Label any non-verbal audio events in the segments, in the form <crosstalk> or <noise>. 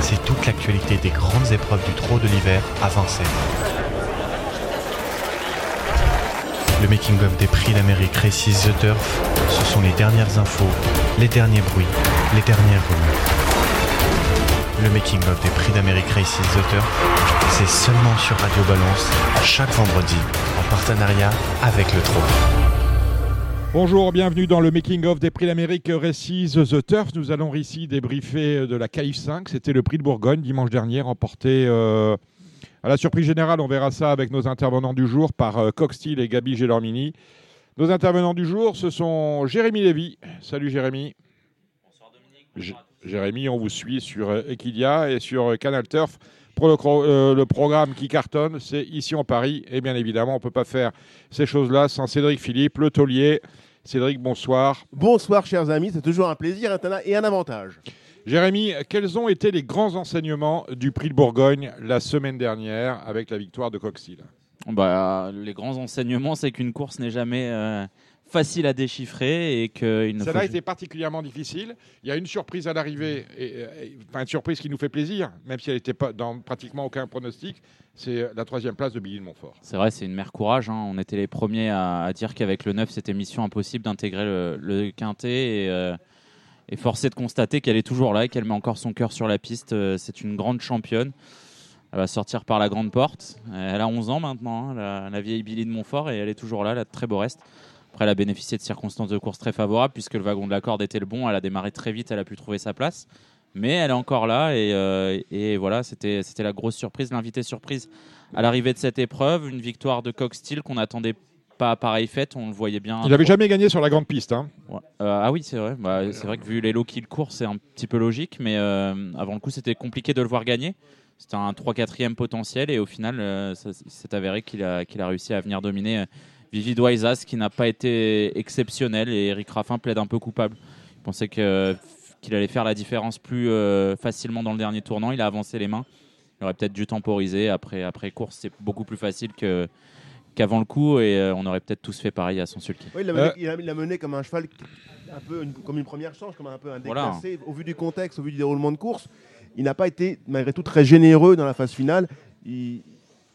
c'est toute l'actualité des grandes épreuves du trot de l'hiver à Vincennes. Le making-of des prix d'Amérique Races The Turf, ce sont les dernières infos, les derniers bruits, les dernières rumeurs. Le making-of des prix d'Amérique Races The Turf, c'est seulement sur Radio Balance, chaque vendredi, en partenariat avec le trot. Bonjour, bienvenue dans le Making of des Prix d'Amérique Récise The Turf. Nous allons ici débriefer de la KIF 5. C'était le prix de Bourgogne dimanche dernier, remporté euh, à la surprise générale. On verra ça avec nos intervenants du jour par euh, Coxtil et Gabi Gelormini. Nos intervenants du jour, ce sont Jérémy Lévy. Salut Jérémy. Bonsoir Dominique. Jérémy, on vous suit sur euh, Equidia et sur euh, Canal Turf. Pour le programme qui cartonne, c'est ici en Paris. Et bien évidemment, on ne peut pas faire ces choses-là sans Cédric Philippe, le taulier. Cédric, bonsoir. Bonsoir chers amis, c'est toujours un plaisir et un avantage. Jérémy, quels ont été les grands enseignements du prix de Bourgogne la semaine dernière avec la victoire de Coxil? Bah, les grands enseignements, c'est qu'une course n'est jamais euh, facile à déchiffrer et faut Celle-là a été particulièrement difficile. Il y a une surprise à l'arrivée, et, et- enfin une surprise qui nous fait plaisir, même si elle n'était pas dans pratiquement aucun pronostic. C'est la troisième place de Billy de Montfort. C'est vrai, c'est une mère courage. hein. On était les premiers à, à dire qu'avec le 9, c'était mission impossible d'intégrer le, le quintet. Et, euh, et force est de constater qu'elle est toujours là et qu'elle met encore son cœur sur la piste. Euh, C'est une grande championne. Elle va sortir par la grande porte. Elle a 11 ans maintenant, hein, la, la vieille Billy de Montfort, et elle est toujours là, elle a de très beau reste. Après, elle a bénéficié de circonstances de course très favorables puisque le wagon de la corde était le bon. Elle a démarré très vite, elle a pu trouver sa place. Mais elle est encore là et, euh, et voilà, c'était la grosse surprise, l'invité surprise à l'arrivée de cette épreuve. Une victoire de Coxsteel qu'on n'attendait pas à pareille fête, on le voyait bien. Il n'avait jamais gagné sur la grande piste. hein. Ouais. Euh, ah oui, c'est vrai. Bah, c'est vrai que vu les lots qu'il court, c'est un petit peu logique. Mais euh, avant le coup, c'était compliqué de le voir gagner. C'était un 3-4e potentiel. Et au final, euh, ça s'est avéré qu'il a, qu'il a réussi à venir dominer Vivi Doisas, qui n'a pas été exceptionnel. Et Eric Raffin plaide un peu coupable. Il pensait que- qu'il allait faire la différence plus euh, facilement dans le dernier tournant. Il a avancé les mains. Il aurait peut-être dû temporiser. Après, après course, c'est beaucoup plus facile que qu'avant le coup et euh, on aurait peut-être tous fait pareil à son sulky. Oui, il l'a mené, Euh. il a- il l'a mené comme un cheval, un peu une- comme une première chance, comme un peu un Voilà. déclassé. Au vu du contexte, au vu du déroulement de course, il n'a pas été malgré tout très généreux dans la phase finale. Il-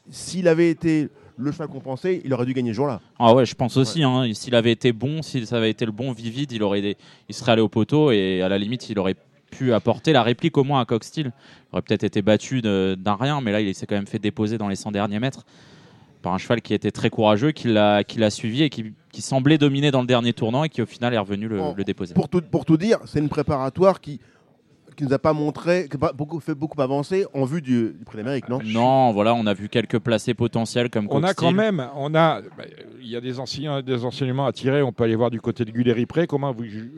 S'il avait été le cheval qu'on pensait, il aurait dû gagner ce jour-là. Ah ouais, je pense aussi. hein. S'il avait été bon, si ça avait été le bon Vivid, il aurait, il serait allé au poteau et à la limite, il aurait pu apporter la réplique au moins à Coxsteel. Il aurait peut-être été battu d'un rien, mais là, il s'est quand même fait déposer dans les 100 derniers mètres par un cheval qui était très courageux, qui l'a, qui l'a suivi et qui, qui semblait dominer dans le dernier tournant et qui au final est revenu le, le déposer. Pour tout, pour tout dire, c'est une préparatoire qui qui nous a pas montré, qui a pas beaucoup, fait beaucoup avancer en vue du, du Prix d'Amérique, non? Non, voilà, on a vu quelques placés potentiels comme On a quand même, on a, bah, il y a des, enseignements, des enseignements à tirer. On peut aller voir du côté de Guléry-Pré. Comment vous, ju-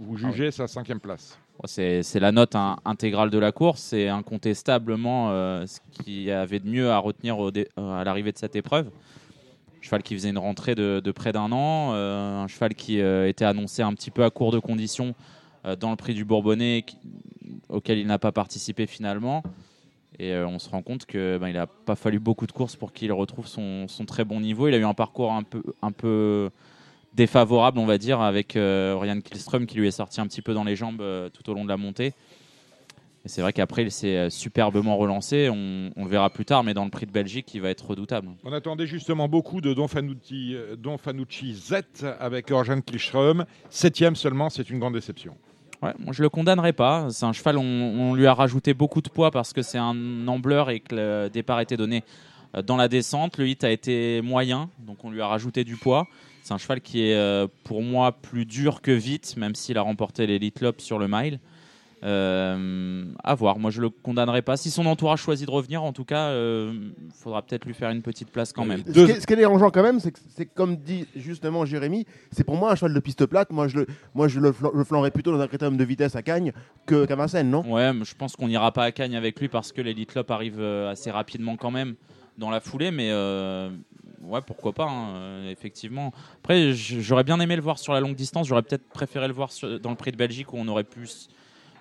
vous jugez sa cinquième place? Bon, C'est c'est la note hein, intégrale de la course. C'est incontestablement euh, ce qu'il y avait de mieux à retenir au dé- euh, à l'arrivée de cette épreuve. Un cheval qui faisait une rentrée de, de près d'un an, euh, un cheval qui euh, était annoncé un petit peu à court de conditions euh, dans le prix du Bourbonnais, qui- auquel il n'a pas participé finalement. Et euh, on se rend compte que ben, il n'a pas fallu beaucoup de courses pour qu'il retrouve son, très bon niveau. Il a eu un parcours un peu, un peu défavorable, on va dire, avec euh, Oriane Kielström qui lui est sorti un petit peu dans les jambes euh, tout au long de la montée. Et c'est vrai qu'après, il s'est euh, superbement relancé. On, le verra plus tard, mais dans le prix de Belgique, il va être redoutable. On attendait justement beaucoup de Don Fanucci, Don Fanucci Z avec Orjan Kilström. Septième seulement, c'est une grande déception. Ouais, moi, je le condamnerai pas. C'est un cheval, on, on lui a rajouté beaucoup de poids parce que c'est un ambleur et que le départ était donné euh, dans la descente. Le hit a été moyen, donc on lui a rajouté du poids. C'est un cheval qui est euh, pour moi plus dur que vite, même s'il a remporté l'Elite Lop sur le mile. Euh, à voir. Moi, je le condamnerai pas. Si son entourage choisit de revenir, en tout cas, il faudra peut-être lui faire une petite place quand même. Ce, Deux- qui est, ce qui est dérangeant quand même, c'est que c'est comme dit justement Jérémy, c'est pour moi un cheval de piste plate. Moi, je le, moi, je le, flan- je flanquerais plutôt dans un critérium de vitesse à Cagnes que qu'à Vincennes, non? Ouais, mais je pense qu'on n'ira pas à Cagnes avec lui parce que l'Elite Lop arrive euh, assez rapidement quand même dans la foulée, mais euh, ouais, pourquoi pas, hein, euh, effectivement. Après, j'aurais bien aimé le voir sur la longue distance, j'aurais peut-être préféré le voir sur- dans le prix de Belgique où on aurait pu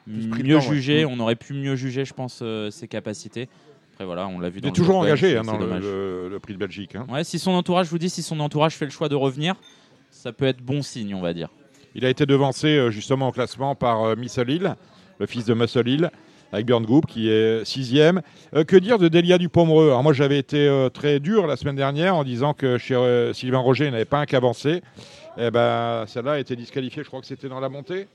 mieux ouais. on aurait pu mieux juger, je pense, euh, ses capacités. Après, voilà, on l'a vu Il est toujours engagé hein, dans le, dommage. le- le prix de Belgique. hein. Ouais, si son entourage, je vous dis, si son entourage fait le choix de revenir, ça peut être bon signe, on va dire. Il a été devancé euh, justement au classement par euh, Miss Lille. le fils de Muscle Hill, avec Björn qui est sixième. Euh, que dire de Delia Dupomereux? Alors moi j'avais été euh, très dur la semaine dernière en disant que chez euh, Sylvain Roger il n'avait pas un qu'avancé. Eh ben, celle-là a été disqualifiée, je crois que c'était dans la montée.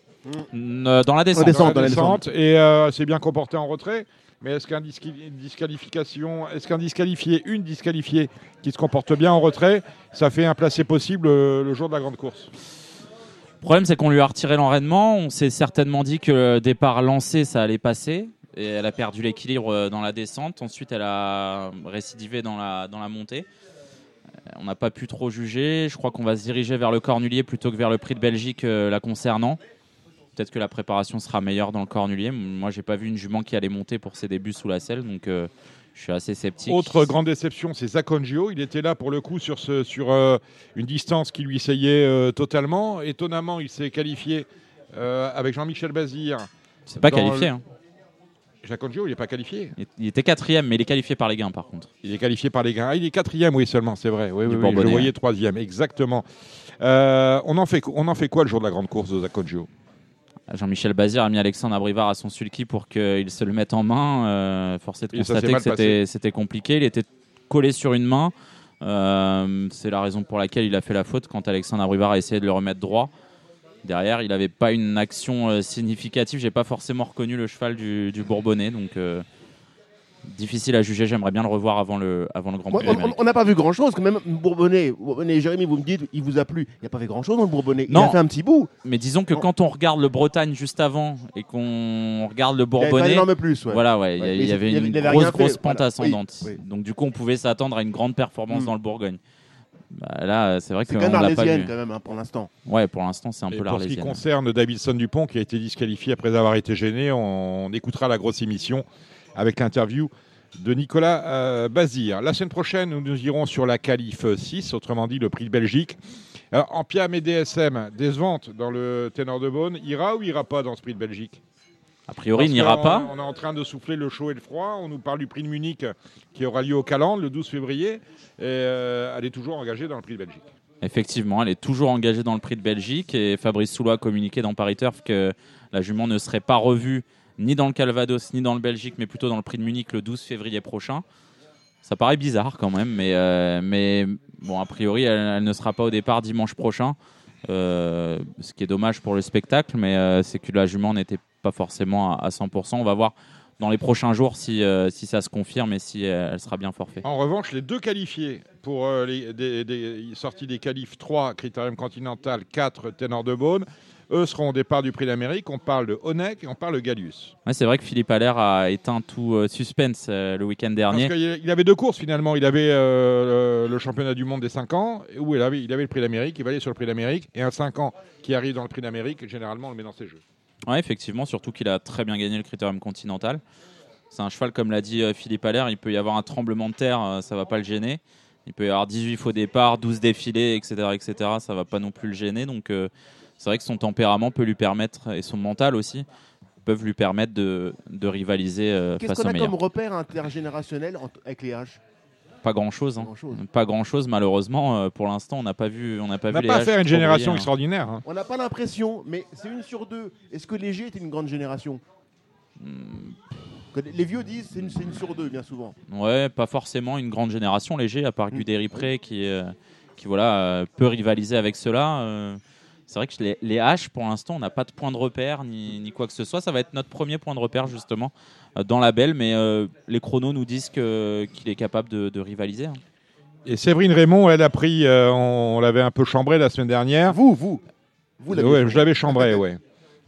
Euh, Dans la descente. En descente. Dans la descente. et euh, c'est bien comporté en retrait. Mais est-ce qu'un disqualification, est-ce qu'un disqualifié, une disqualifiée qui se comporte bien en retrait, ça fait un placé possible euh, le jour de la grande course? Le problème, c'est qu'on lui a retiré l'enraînement. On s'est certainement dit que le départ lancé, ça allait passer. Et elle a perdu l'équilibre euh, dans la descente. Ensuite, elle a récidivé dans la, dans la montée. On n'a pas pu trop juger. Je crois qu'on va se diriger vers le cornulier plutôt que vers le prix de Belgique euh, la concernant. Peut-être que la préparation sera meilleure dans le cornulier. Moi, j'ai pas vu une jument qui allait monter pour ses débuts sous la selle. Donc, euh, je suis assez sceptique. Autre grande déception, c'est Zacongio. Il était là pour le coup sur, ce, sur euh, une distance qui lui essayait euh, totalement. Étonnamment, il s'est qualifié avec Jean-Michel Bazir. C'est pas qualifié. le- hein. Il n'est pas qualifié. Il- était quatrième, mais il est qualifié par les gains, par contre. Il est qualifié par les gars. Ah, il est quatrième, oui, seulement, c'est vrai. Oui, oui, oui, je voyais ouais. troisième, exactement. Euh, on, en fait, qu- on en fait quoi le jour de la grande course de Zacongio Jean-Michel Bazir a mis Alexandre Abrivard à son sulky pour qu'il se le mette en main. Euh, force est de constater que c'était compliqué. Il était collé sur une main. Euh, c'est la raison pour laquelle il a fait la faute quand Alexandre Abrivard a essayé de le remettre droit. Derrière, il n'avait pas une action euh, significative. J'ai pas forcément reconnu le cheval du, du Bourbonnais, donc euh, difficile à juger. J'aimerais bien le revoir avant le, avant le Grand Prix on- n'a pas vu grand chose, quand même. Bourbonnais, Bourbonnais, Jérémy, vous me dites, il vous a plu. Il n'y a pas fait grand chose dans le Bourbonnais. Il Non. a fait un petit bout. Mais disons que Non. quand on regarde le Bretagne juste avant et qu'on regarde le Il avait pas un Bourbonnais, énorme plus. ouais. Voilà, ouais, il y Ouais, il y, avait il avait- une il avait grosse, pente voilà. ascendante. Oui, oui. Donc, du coup, on pouvait s'attendre à une grande performance Mm. dans le Bourgogne. Bah, là, c'est vrai C'est qu'on quand même arlésienne, quand même, hein, pour l'instant. Ouais, pour l'instant, c'est un Et peu Pour ce qui l'Arlésienne. concerne Davidson Dupont, qui a été disqualifié après avoir été gêné, on, écoutera la grosse émission avec l'interview de Nicolas euh, Bazir. La semaine prochaine, nous, nous irons sur la qualif 6, autrement dit le prix de Belgique. Alors, Ampiam et DSM, décevante dans le ténor de Beaune, ira ou ira pas dans ce prix de Belgique? A priori, il n'ira pas. On est en train de souffler le chaud et le froid. On nous parle du prix de Munich qui aura lieu au Calandre le 12 février. Et euh, elle est toujours engagée dans le prix de Belgique. Effectivement, elle est toujours engagée dans le prix de Belgique et Fabrice Soulois a communiqué dans Paris Turf que la jument ne serait pas revue ni dans le Calvados ni dans le Belgique, mais plutôt dans le prix de Munich le 12 février prochain. Ça paraît bizarre quand même, mais, euh, bon, a priori, elle, ne sera pas au départ dimanche prochain. Euh, ce qui est dommage pour le spectacle, mais euh, c'est que la jument n'était pas forcément à, à 100%. On va voir dans les prochains jours si, ça se confirme et si elle sera bien forfait. En revanche, les deux qualifiés pour les des- sorties des qualifs 3, Critérium Continental, 4, Ténor de Beaune, eux seront au départ du prix d'Amérique. On parle de Honeck et on parle de Gallius. Ouais, c'est vrai que Philippe Allaire a éteint tout euh, suspense euh, le week-end dernier. Parce qu'il il avait deux courses finalement. Il avait euh, le, le championnat du monde des 5 ans, où il avait, il avait le prix d'Amérique, il va aller sur le prix d'Amérique, et un 5 ans qui arrive dans le prix d'Amérique, généralement on le met dans ses jeux. Ouais, effectivement, surtout qu'il a très bien gagné le Critérium Continental. C'est un cheval, comme l'a dit Philippe Allaire, il peut y avoir un tremblement de terre, ça va pas le gêner. Il peut y avoir 18 faux départs, 12 défilés, etc., etc. Ça va pas non plus le gêner. Donc, euh, c'est vrai que son tempérament peut lui permettre, et son mental aussi, peuvent lui permettre de, de rivaliser euh, Qu'est-ce face qu'on aux a meilleurs. comme repère intergénérationnel en- avec les H? Pas grand chose. Grand-chose. Pas grand chose, malheureusement. euh, pour l'instant, on n'a pas vu, on n'a pas On vu n'a les pas H à une trop génération briller, hein. extraordinaire. hein. On n'a pas l'impression, mais c'est une sur deux. Est-ce que Léger était une grande génération? Hmm, Que Les vieux disent c'est une, c'est une sur deux, bien souvent. Ouais, pas forcément une grande génération léger, à part Guderi Pré qui, euh, qui voilà, euh, peut rivaliser avec cela. euh, c'est vrai que les, les H, pour l'instant, on n'a pas de point de repère ni, ni quoi que ce soit. Ça va être notre premier point de repère, justement, euh, dans la belle, mais euh, les chronos nous disent qu'il est capable de, de rivaliser. hein. Et Séverine Raymond, elle a pris, euh, on, on l'avait un peu chambré la semaine dernière. Vous, vous, vous l'avez Ouais, je l'avais chambré, ouais.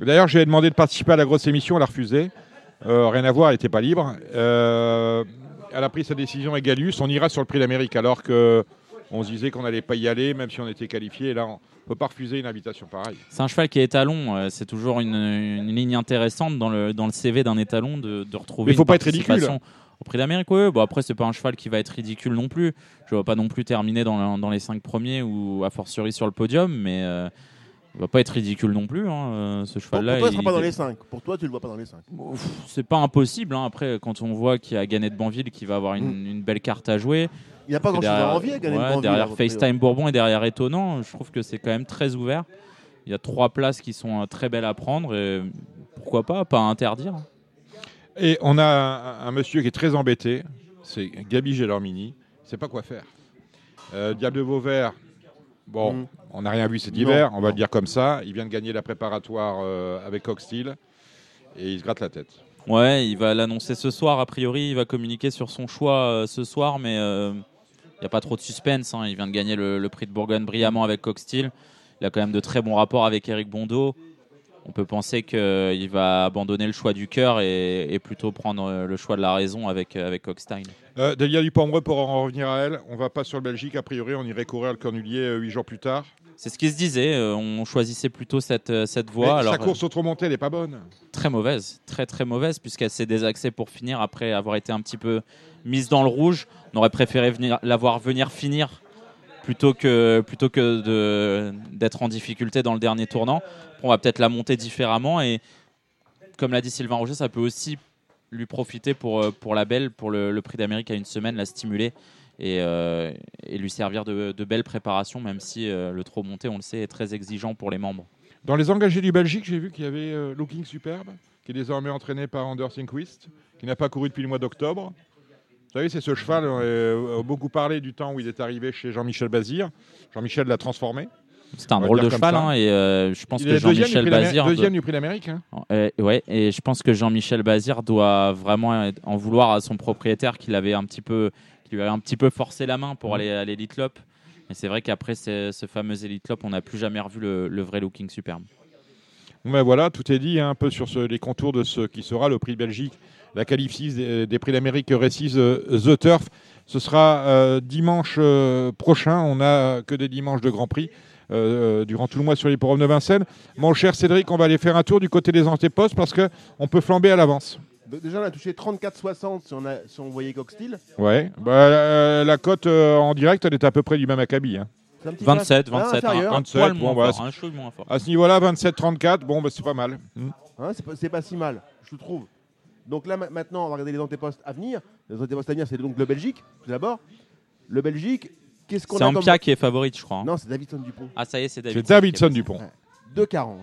D'ailleurs, j'ai demandé de participer à la grosse émission, elle a refusé. Euh, rien à voir, elle n'était pas libre. Euh, elle a pris sa décision avec Gallius. On ira sur le prix d'Amérique alors que on se disait qu'on n'allait pas y aller, même si on était qualifié. Et là, on ne peut pas refuser une invitation pareille. C'est un cheval qui est étalon. euh, c'est toujours une, une ligne intéressante dans le, dans le CV d'un étalon de, de retrouver Mais faut une pas être ridicule. Au prix d'Amérique, ouais. Bon, après, c'est pas un cheval qui va être ridicule non plus. Je ne vais pas non plus terminer dans, le- dans les cinq premiers ou a fortiori sur le podium, mais euh, il va pas être ridicule non plus. hein, euh, ce cheval-là, pour toi, il ne il- sera pas dans les 5. Pour toi, tu ne le vois pas dans les 5. Ouf, c'est pas impossible. hein. Après, quand on voit qu'il y a Gannett Banville qui va avoir une, Mm. une belle carte à jouer, Il n'y a pas grand-chose derrière, à envier à gagner ouais, le Banville, derrière FaceTime Bourbon et derrière Étonnant, je trouve que c'est quand même très ouvert. Il y a trois places qui sont euh, très belles à prendre. Et pourquoi pas, pas interdire. Et on a un, un monsieur qui est très embêté, c'est Gabi Gelormini. Il sait pas quoi faire. Euh, Diable de Vauvert, bon, Mm. on n'a rien vu cet Non. hiver, on va le dire comme ça. Il vient de gagner la préparatoire euh, avec Coxsteel et il se gratte la tête. Ouais, il va l'annoncer ce soir. A priori, il va communiquer sur son choix euh, ce soir, mais n'y a pas trop de suspense. hein. Il vient de gagner le, prix de Bourgogne brillamment avec Coxsteel. Il a quand même de très bons rapports avec Eric Bondo. On peut penser qu'il va abandonner le choix du cœur et, plutôt prendre euh, le choix de la raison avec, euh, avec. Euh, Delia Dupombreux, pour en revenir à elle, on va pas sur le Belgique, a priori, on irait courir le Cornulier euh, huit jours plus tard. C'est ce qui se disait. euh, on choisissait plutôt cette, euh, cette Mais voie. Alors, sa course au remontée, elle n'est pas bonne. très mauvaise, très très mauvaise, puisqu'elle s'est désaxée pour finir après avoir été un petit peu mise dans le rouge. On aurait préféré venir, la voir venir finir plutôt que, plutôt que d'être en difficulté dans le dernier tournant. On va peut-être la monter différemment et comme l'a dit Sylvain Roger, ça peut aussi lui profiter pour, euh, pour la belle, pour le, prix d'Amérique à une semaine, la stimuler et, euh, lui servir de, de belle préparation, même si euh, le trop monté, on le sait, est très exigeant pour les membres. Dans les engagés du Belgique, j'ai vu qu'il y avait Looking Superbe, qui est désormais entraîné par Anders Inquist, qui n'a pas couru depuis le mois d'octobre. Vous savez, c'est ce cheval, on a beaucoup parlé du temps où il est arrivé chez Jean-Michel Bazir. Jean-Michel l'a transformé. C'est un drôle de cheval hein, et euh, je pense il que Jean-Michel Bazir. deuxième du prix d'Amérique. hein. Euh, ouais, et je pense que Jean-Michel Bazir doit vraiment en vouloir à son propriétaire qui l'avait un petit peu, qui lui avait un petit peu forcé la main pour Mhm. aller à l'Elite Lop. Et c'est vrai qu'après ce, ce fameux Elite Lop, on n'a plus jamais revu le, le vrai looking superbe. Bon, ben voilà, tout est dit hein, un peu sur ce- les contours de ce qui sera le prix de Belgique, la qualif 6 des, des prix d'Amérique Récise The Turf. Ce sera euh, dimanche euh, prochain. On n'a que des dimanches de Grand Prix euh, durant tout le mois sur l'hipporome de Vincennes. Mon cher Cédric, on va aller faire un tour du côté des antépostes parce qu'on peut flamber à l'avance. Déjà, on a touché 34,60 si, on a- si on voyait Coxsteel. Ouais, bah, euh, la cote euh, en direct, elle est à peu près du même acabit. hein. C'est un petit peu 27, inférieur. 27, un, un 27, poil bon, moins bah, fort, un chouille moins fort. À ce niveau-là, 27-34, bon, bah, c'est pas mal. Hmm. Hein, c'est pas, pas si mal, je trouve. Donc là, ma- maintenant, on va regarder les antépostes à venir. Les antépostes à venir, c'est donc le Belgique, tout d'abord. Le Belgique, qu'est-ce qu'on C'est a un comme... Pia qui est favorite, je crois. hein. Non, c'est Davidson Dupont. Ah, ça y est, c'est C'est David. Davidson Dupont, 2,40.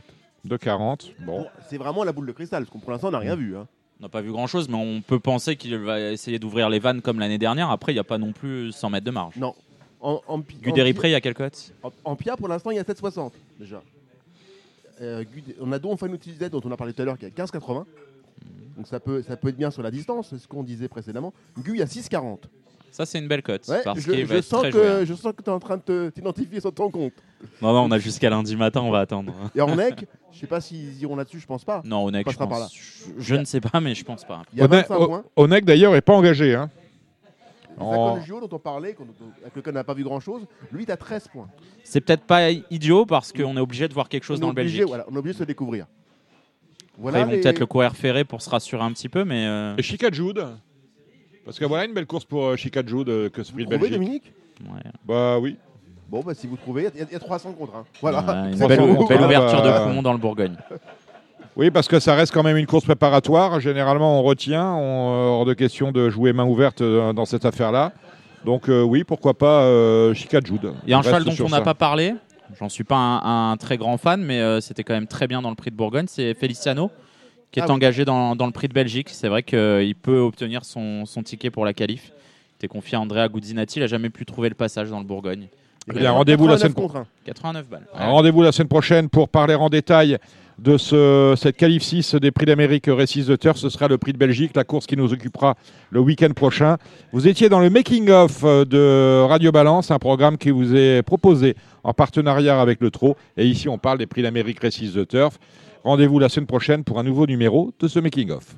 de 40. Bon. Bon, c'est vraiment la boule de cristal, parce que pour l'instant, on n'a rien vu. hein. On n'a pas vu grand chose, mais on peut penser qu'il va essayer d'ouvrir les vannes comme l'année dernière. Après, il n'y a pas non plus 100 mètres de marge. Non. En, en, pi- en Guderi pi- Pré, il y a quelle cote? en, en Pia, pour l'instant, il y a 7,60 déjà. Euh, Gud- on a Don Fanuti Z, dont on a parlé tout à l'heure, qui a 15,80. Donc ça peut, ça peut être bien sur la distance, c'est ce qu'on disait précédemment. Gu, il y a 6,40. Ça, c'est une belle cote. Ouais, parce je, qu'il je être sens très joué. hein. que, je sens que tu es en train de te- t'identifier sur ton compte. Non, non, on a jusqu'à lundi matin, on va attendre. Et Ornec, je sais pas s'ils iront là-dessus, je pense pas. Non, Onek, je, passera par pense, je, je ne sais pas, mais je pense pas. Il y a Onek- 25 points. Onek, d'ailleurs, n'est pas engagé. Hein. Oh. Zacon Gio, dont on parlait, qu'on- avec lequel on n'a pas vu grand-chose, lui, il a 13 points. C'est peut-être pas idiot parce qu'on est obligé de voir quelque chose on, dans le obligé, Belgique. voilà, on est obligé de se découvrir. Après, Voilà ils vont les- peut-être le courir ferré pour se rassurer un petit peu, mais euh, Et Chica Jude Parce que voilà une belle course pour euh, Chica Jude euh, que ce Vous prix de trouvez, Belgique. Dominique ouais. Bah oui. Bon, bah, si vous trouvez, il y, a- il y a 300 contre. hein. Voilà. Ouais, une belle, ouverture bah, de poumon dans le Bourgogne. <laughs> Oui, parce que ça reste quand même une course préparatoire. Généralement, on retient. On, euh, hors de question de jouer main ouverte euh, dans cette affaire-là. Donc euh, oui, pourquoi pas euh, Chica Jude. Il y a un cheval dont on n'a pas parlé. J'en suis pas un, un très grand fan, mais euh, c'était quand même très bien dans le prix de Bourgogne. C'est Feliciano qui est Ah oui. engagé dans, dans le prix de Belgique. C'est vrai qu'il peut obtenir son, son ticket pour la qualif. Il était confié à Andrea Guzzinati. Il n'a jamais pu trouver le passage dans le Bourgogne. Eh bien, rendez-vous la 89 semaine un. 89 balles. Alors, Rendez-vous la semaine prochaine pour parler en détail de ce, cette qualif 6 des prix d'Amérique Récise de Terre. Ce sera le prix de Belgique, la course qui nous occupera le week-end prochain. Vous étiez dans le making-of de Radio Balance, un programme qui vous est proposé en partenariat avec le TRO. Et ici, on parle des prix d'Amérique Récise de Turf. Rendez-vous la semaine prochaine pour un nouveau numéro de ce making-of.